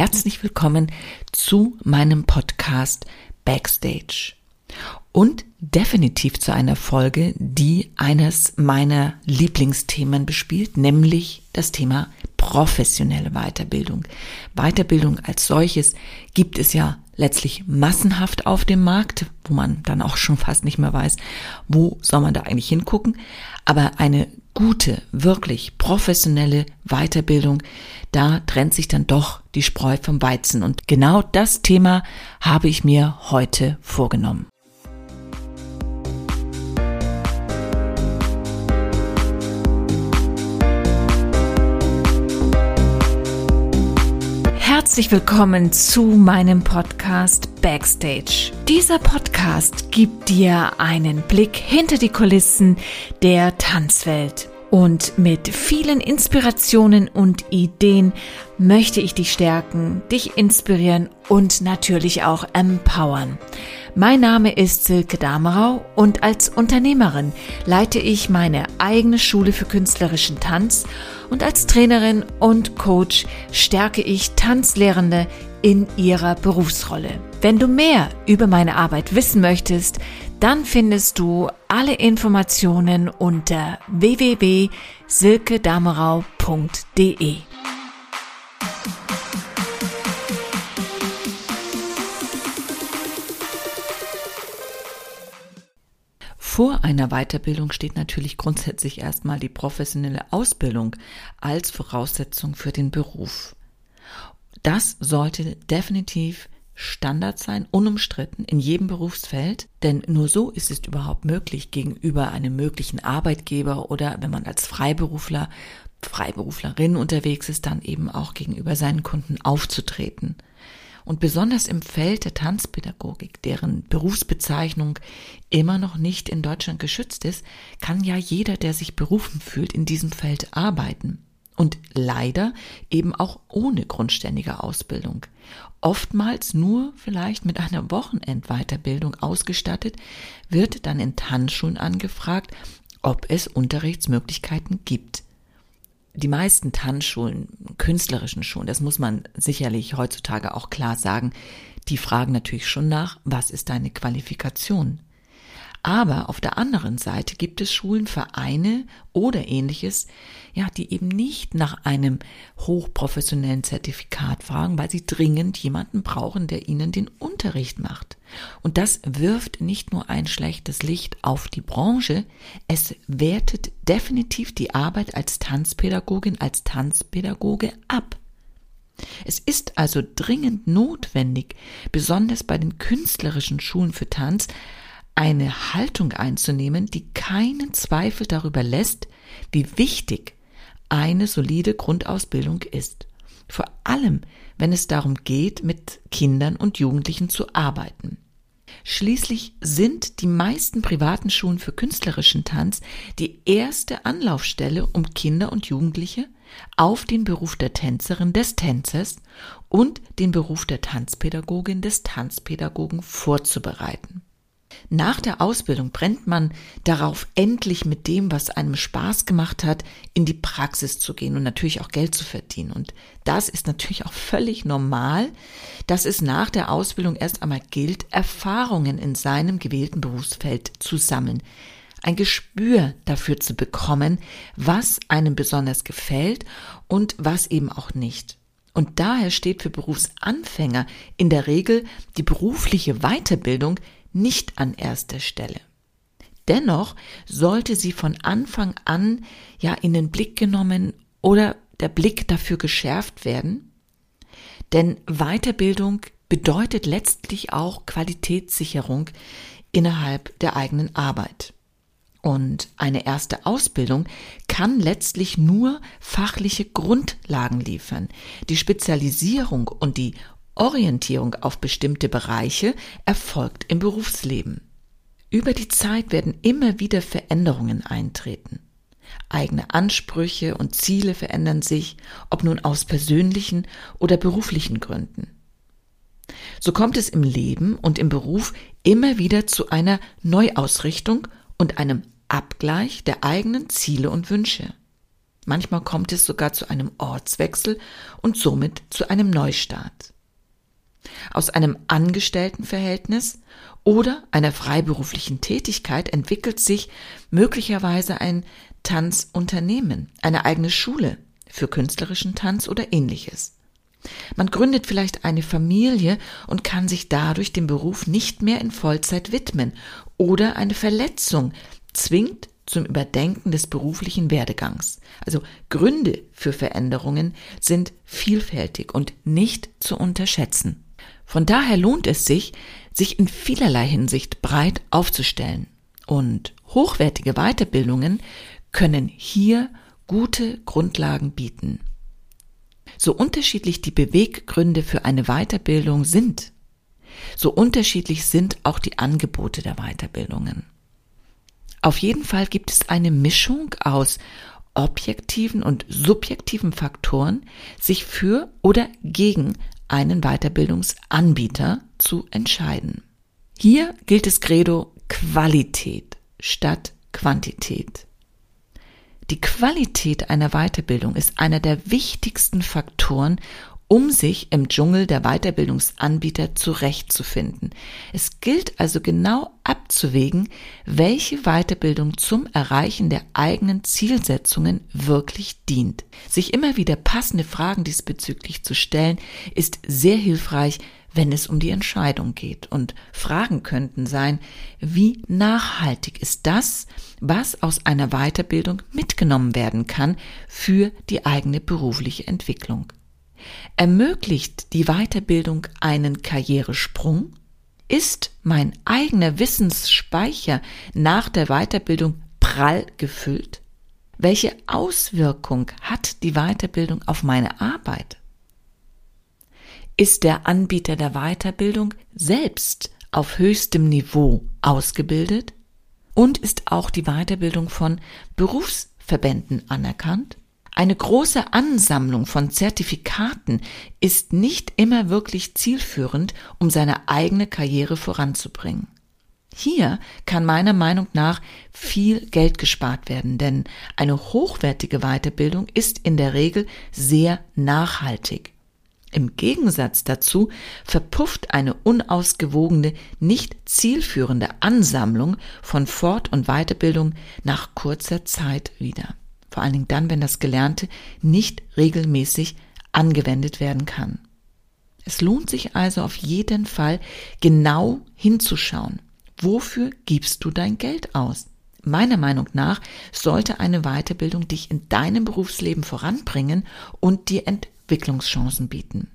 herzlich willkommen zu meinem Podcast Backstage. Und definitiv zu einer Folge, die eines meiner Lieblingsthemen bespielt, nämlich das Thema professionelle Weiterbildung. Weiterbildung als solches gibt es ja letztlich massenhaft auf dem Markt, wo man dann auch schon fast nicht mehr weiß, wo soll man da eigentlich hingucken. Aber eine gute, wirklich professionelle Weiterbildung, da trennt sich dann doch die Spreu vom Weizen. Und genau das Thema habe ich mir heute vorgenommen. Herzlich willkommen zu meinem Podcast Backstage. Dieser Podcast gibt dir einen Blick hinter die Kulissen der Tanzwelt. Und mit vielen Inspirationen und Ideen möchte ich dich stärken, dich inspirieren und natürlich auch empowern. Mein Name ist Silke Damerau und als Unternehmerin leite ich meine eigene Schule für künstlerischen Tanz und als Trainerin und Coach stärke ich Tanzlehrende in ihrer Berufsrolle. Wenn du mehr über meine Arbeit wissen möchtest, dann findest du alle Informationen unter www.silkedamerau.de. Vor einer Weiterbildung steht natürlich grundsätzlich erstmal die professionelle Ausbildung als Voraussetzung für den Beruf. Das sollte definitiv Standard sein, unumstritten in jedem Berufsfeld, denn nur so ist es überhaupt möglich, gegenüber einem möglichen Arbeitgeber oder wenn man als Freiberufler, Freiberuflerin unterwegs ist, dann eben auch gegenüber seinen Kunden aufzutreten. Und besonders im Feld der Tanzpädagogik, deren Berufsbezeichnung immer noch nicht in Deutschland geschützt ist, kann ja jeder, der sich berufen fühlt, in diesem Feld arbeiten. Und leider eben auch ohne grundständige Ausbildung oftmals nur vielleicht mit einer Wochenendweiterbildung ausgestattet, wird dann in Tanzschulen angefragt, ob es Unterrichtsmöglichkeiten gibt. Die meisten Tanzschulen, künstlerischen Schulen, das muss man sicherlich heutzutage auch klar sagen, die fragen natürlich schon nach, was ist deine Qualifikation? Aber auf der anderen Seite gibt es Schulen, Vereine oder ähnliches, ja, die eben nicht nach einem hochprofessionellen Zertifikat fragen, weil sie dringend jemanden brauchen, der ihnen den Unterricht macht. Und das wirft nicht nur ein schlechtes Licht auf die Branche, es wertet definitiv die Arbeit als Tanzpädagogin, als Tanzpädagoge ab. Es ist also dringend notwendig, besonders bei den künstlerischen Schulen für Tanz, eine Haltung einzunehmen, die keinen Zweifel darüber lässt, wie wichtig eine solide Grundausbildung ist. Vor allem, wenn es darum geht, mit Kindern und Jugendlichen zu arbeiten. Schließlich sind die meisten privaten Schulen für künstlerischen Tanz die erste Anlaufstelle, um Kinder und Jugendliche auf den Beruf der Tänzerin des Tänzers und den Beruf der Tanzpädagogin des Tanzpädagogen vorzubereiten. Nach der Ausbildung brennt man darauf, endlich mit dem, was einem Spaß gemacht hat, in die Praxis zu gehen und natürlich auch Geld zu verdienen. Und das ist natürlich auch völlig normal, dass es nach der Ausbildung erst einmal gilt, Erfahrungen in seinem gewählten Berufsfeld zu sammeln. Ein Gespür dafür zu bekommen, was einem besonders gefällt und was eben auch nicht. Und daher steht für Berufsanfänger in der Regel die berufliche Weiterbildung nicht an erster Stelle. Dennoch sollte sie von Anfang an ja in den Blick genommen oder der Blick dafür geschärft werden, denn Weiterbildung bedeutet letztlich auch Qualitätssicherung innerhalb der eigenen Arbeit. Und eine erste Ausbildung kann letztlich nur fachliche Grundlagen liefern. Die Spezialisierung und die Orientierung auf bestimmte Bereiche erfolgt im Berufsleben. Über die Zeit werden immer wieder Veränderungen eintreten. Eigene Ansprüche und Ziele verändern sich, ob nun aus persönlichen oder beruflichen Gründen. So kommt es im Leben und im Beruf immer wieder zu einer Neuausrichtung und einem Abgleich der eigenen Ziele und Wünsche. Manchmal kommt es sogar zu einem Ortswechsel und somit zu einem Neustart. Aus einem Angestelltenverhältnis oder einer freiberuflichen Tätigkeit entwickelt sich möglicherweise ein Tanzunternehmen, eine eigene Schule für künstlerischen Tanz oder ähnliches. Man gründet vielleicht eine Familie und kann sich dadurch dem Beruf nicht mehr in Vollzeit widmen oder eine Verletzung zwingt zum Überdenken des beruflichen Werdegangs. Also Gründe für Veränderungen sind vielfältig und nicht zu unterschätzen. Von daher lohnt es sich, sich in vielerlei Hinsicht breit aufzustellen. Und hochwertige Weiterbildungen können hier gute Grundlagen bieten. So unterschiedlich die Beweggründe für eine Weiterbildung sind, so unterschiedlich sind auch die Angebote der Weiterbildungen. Auf jeden Fall gibt es eine Mischung aus objektiven und subjektiven Faktoren, sich für oder gegen einen Weiterbildungsanbieter zu entscheiden. Hier gilt es Credo Qualität statt Quantität. Die Qualität einer Weiterbildung ist einer der wichtigsten Faktoren, um sich im Dschungel der Weiterbildungsanbieter zurechtzufinden. Es gilt also genau abzuwägen, welche Weiterbildung zum Erreichen der eigenen Zielsetzungen wirklich dient. Sich immer wieder passende Fragen diesbezüglich zu stellen, ist sehr hilfreich, wenn es um die Entscheidung geht. Und Fragen könnten sein, wie nachhaltig ist das, was aus einer Weiterbildung mitgenommen werden kann für die eigene berufliche Entwicklung? Ermöglicht die Weiterbildung einen Karrieresprung? Ist mein eigener Wissensspeicher nach der Weiterbildung prall gefüllt? Welche Auswirkung hat die Weiterbildung auf meine Arbeit? Ist der Anbieter der Weiterbildung selbst auf höchstem Niveau ausgebildet? Und ist auch die Weiterbildung von Berufsverbänden anerkannt? Eine große Ansammlung von Zertifikaten ist nicht immer wirklich zielführend, um seine eigene Karriere voranzubringen. Hier kann meiner Meinung nach viel Geld gespart werden, denn eine hochwertige Weiterbildung ist in der Regel sehr nachhaltig. Im Gegensatz dazu verpufft eine unausgewogene, nicht zielführende Ansammlung von Fort- und Weiterbildung nach kurzer Zeit wieder. Vor allen Dingen dann, wenn das Gelernte nicht regelmäßig angewendet werden kann. Es lohnt sich also auf jeden Fall genau hinzuschauen. Wofür gibst du dein Geld aus? Meiner Meinung nach sollte eine Weiterbildung dich in deinem Berufsleben voranbringen und dir Entwicklungschancen bieten.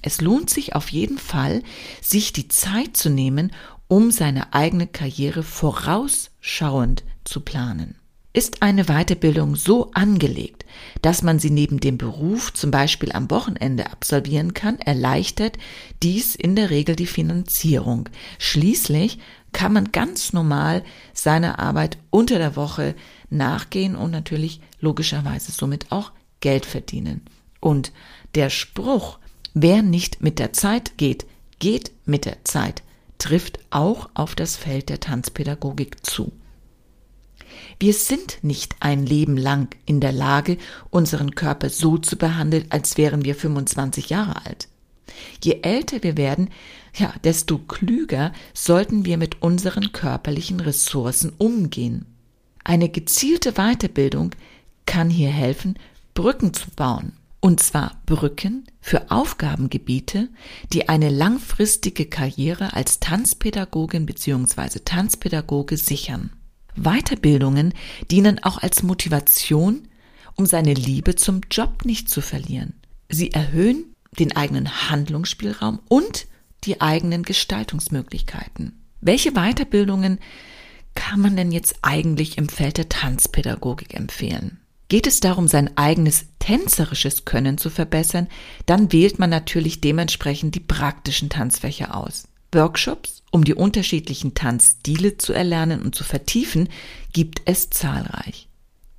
Es lohnt sich auf jeden Fall, sich die Zeit zu nehmen, um seine eigene Karriere vorausschauend zu planen. Ist eine Weiterbildung so angelegt, dass man sie neben dem Beruf zum Beispiel am Wochenende absolvieren kann, erleichtert dies in der Regel die Finanzierung. Schließlich kann man ganz normal seiner Arbeit unter der Woche nachgehen und natürlich logischerweise somit auch Geld verdienen. Und der Spruch, wer nicht mit der Zeit geht, geht mit der Zeit, trifft auch auf das Feld der Tanzpädagogik zu. Wir sind nicht ein Leben lang in der Lage, unseren Körper so zu behandeln, als wären wir 25 Jahre alt. Je älter wir werden, ja, desto klüger sollten wir mit unseren körperlichen Ressourcen umgehen. Eine gezielte Weiterbildung kann hier helfen, Brücken zu bauen. Und zwar Brücken für Aufgabengebiete, die eine langfristige Karriere als Tanzpädagogin bzw. Tanzpädagoge sichern. Weiterbildungen dienen auch als Motivation, um seine Liebe zum Job nicht zu verlieren. Sie erhöhen den eigenen Handlungsspielraum und die eigenen Gestaltungsmöglichkeiten. Welche Weiterbildungen kann man denn jetzt eigentlich im Feld der Tanzpädagogik empfehlen? Geht es darum, sein eigenes tänzerisches Können zu verbessern, dann wählt man natürlich dementsprechend die praktischen Tanzfächer aus. Workshops, um die unterschiedlichen Tanzstile zu erlernen und zu vertiefen, gibt es zahlreich.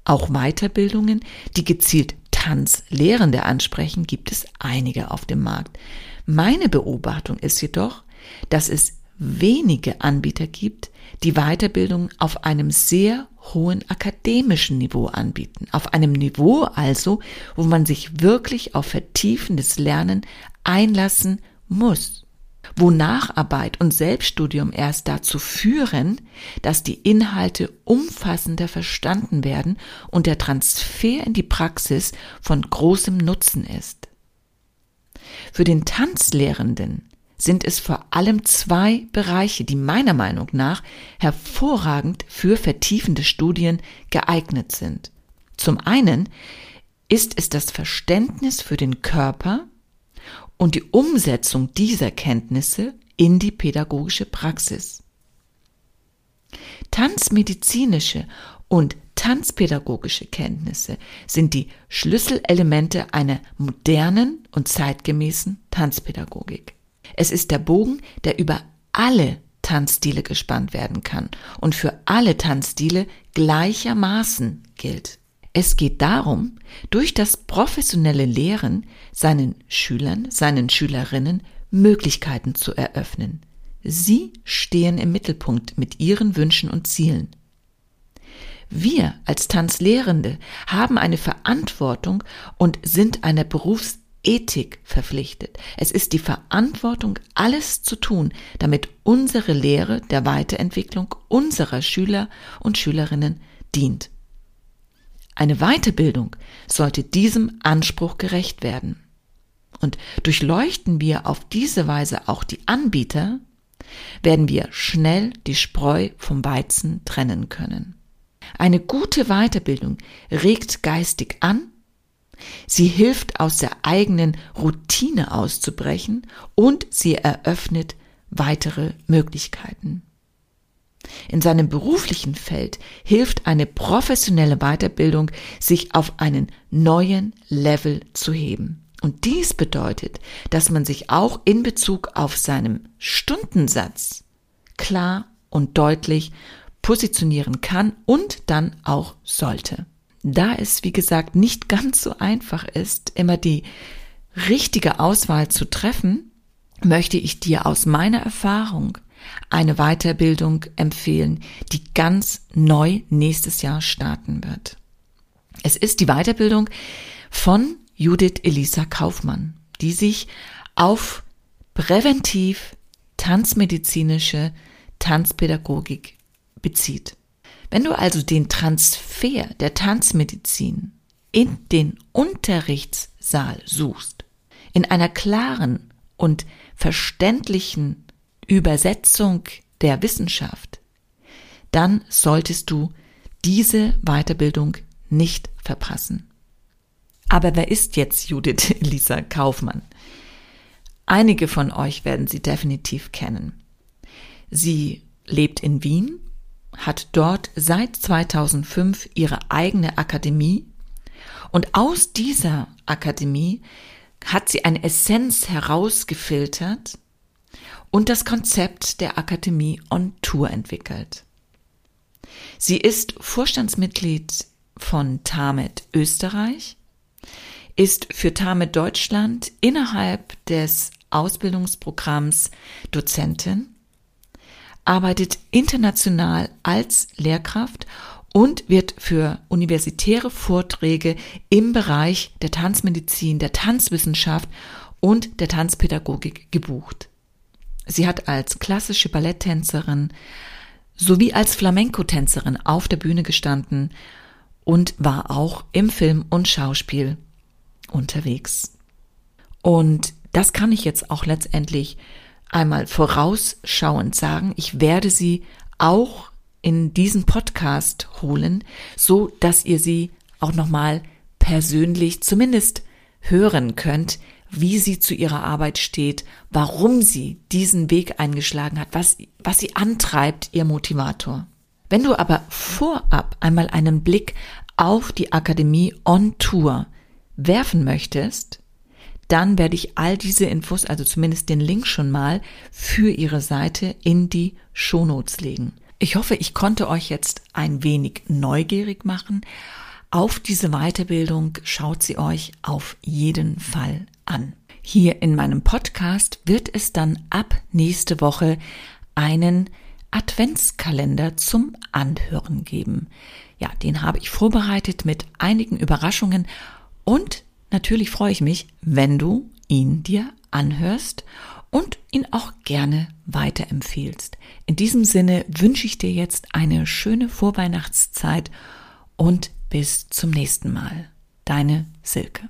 Auch Weiterbildungen, die gezielt Tanzlehrende ansprechen, gibt es einige auf dem Markt. Meine Beobachtung ist jedoch, dass es wenige Anbieter gibt, die Weiterbildung auf einem sehr hohen akademischen Niveau anbieten. Auf einem Niveau also, wo man sich wirklich auf vertiefendes Lernen einlassen muss. Wo Nacharbeit und Selbststudium erst dazu führen, dass die Inhalte umfassender verstanden werden und der Transfer in die Praxis von großem Nutzen ist. Für den Tanzlehrenden sind es vor allem zwei Bereiche, die meiner Meinung nach hervorragend für vertiefende Studien geeignet sind. Zum einen ist es das Verständnis für den Körper und die Umsetzung dieser Kenntnisse in die pädagogische Praxis. Tanzmedizinische und tanzpädagogische Kenntnisse sind die Schlüsselelemente einer modernen und zeitgemäßen Tanzpädagogik. Es ist der Bogen, der über alle Tanzstile gespannt werden kann und für alle Tanzstile gleichermaßen gilt. Es geht darum, durch das professionelle Lehren seinen Schülern, seinen Schülerinnen Möglichkeiten zu eröffnen. Sie stehen im Mittelpunkt mit ihren Wünschen und Zielen. Wir als Tanzlehrende haben eine Verantwortung und sind einer Berufsethik verpflichtet. Es ist die Verantwortung, alles zu tun, damit unsere Lehre der Weiterentwicklung unserer Schüler und Schülerinnen dient. Eine Weiterbildung sollte diesem Anspruch gerecht werden. Und durchleuchten wir auf diese Weise auch die Anbieter, werden wir schnell die Spreu vom Weizen trennen können. Eine gute Weiterbildung regt geistig an, sie hilft aus der eigenen Routine auszubrechen und sie eröffnet weitere Möglichkeiten. In seinem beruflichen Feld hilft eine professionelle Weiterbildung, sich auf einen neuen Level zu heben. Und dies bedeutet, dass man sich auch in Bezug auf seinem Stundensatz klar und deutlich positionieren kann und dann auch sollte. Da es, wie gesagt, nicht ganz so einfach ist, immer die richtige Auswahl zu treffen, möchte ich dir aus meiner Erfahrung eine Weiterbildung empfehlen, die ganz neu nächstes Jahr starten wird. Es ist die Weiterbildung von Judith Elisa Kaufmann, die sich auf präventiv tanzmedizinische Tanzpädagogik bezieht. Wenn du also den Transfer der Tanzmedizin in den Unterrichtssaal suchst, in einer klaren und verständlichen Übersetzung der Wissenschaft, dann solltest du diese Weiterbildung nicht verpassen. Aber wer ist jetzt Judith Lisa Kaufmann? Einige von euch werden sie definitiv kennen. Sie lebt in Wien, hat dort seit 2005 ihre eigene Akademie und aus dieser Akademie hat sie eine Essenz herausgefiltert, und das Konzept der Akademie on Tour entwickelt. Sie ist Vorstandsmitglied von TAMED Österreich, ist für TAMED Deutschland innerhalb des Ausbildungsprogramms Dozentin, arbeitet international als Lehrkraft und wird für universitäre Vorträge im Bereich der Tanzmedizin, der Tanzwissenschaft und der Tanzpädagogik gebucht. Sie hat als klassische Balletttänzerin sowie als Flamenco-Tänzerin auf der Bühne gestanden und war auch im Film und Schauspiel unterwegs. Und das kann ich jetzt auch letztendlich einmal vorausschauend sagen. Ich werde sie auch in diesen Podcast holen, so dass ihr sie auch nochmal persönlich zumindest hören könnt, wie sie zu ihrer Arbeit steht, warum sie diesen Weg eingeschlagen hat, was, was sie antreibt, ihr Motivator. Wenn du aber vorab einmal einen Blick auf die Akademie on Tour werfen möchtest, dann werde ich all diese Infos, also zumindest den Link schon mal, für ihre Seite in die Shownotes legen. Ich hoffe, ich konnte euch jetzt ein wenig neugierig machen. Auf diese Weiterbildung schaut sie euch auf jeden Fall an. Hier in meinem Podcast wird es dann ab nächste Woche einen Adventskalender zum Anhören geben. Ja, den habe ich vorbereitet mit einigen Überraschungen und natürlich freue ich mich, wenn du ihn dir anhörst und ihn auch gerne weiterempfehlst. In diesem Sinne wünsche ich dir jetzt eine schöne Vorweihnachtszeit und bis zum nächsten Mal. Deine Silke.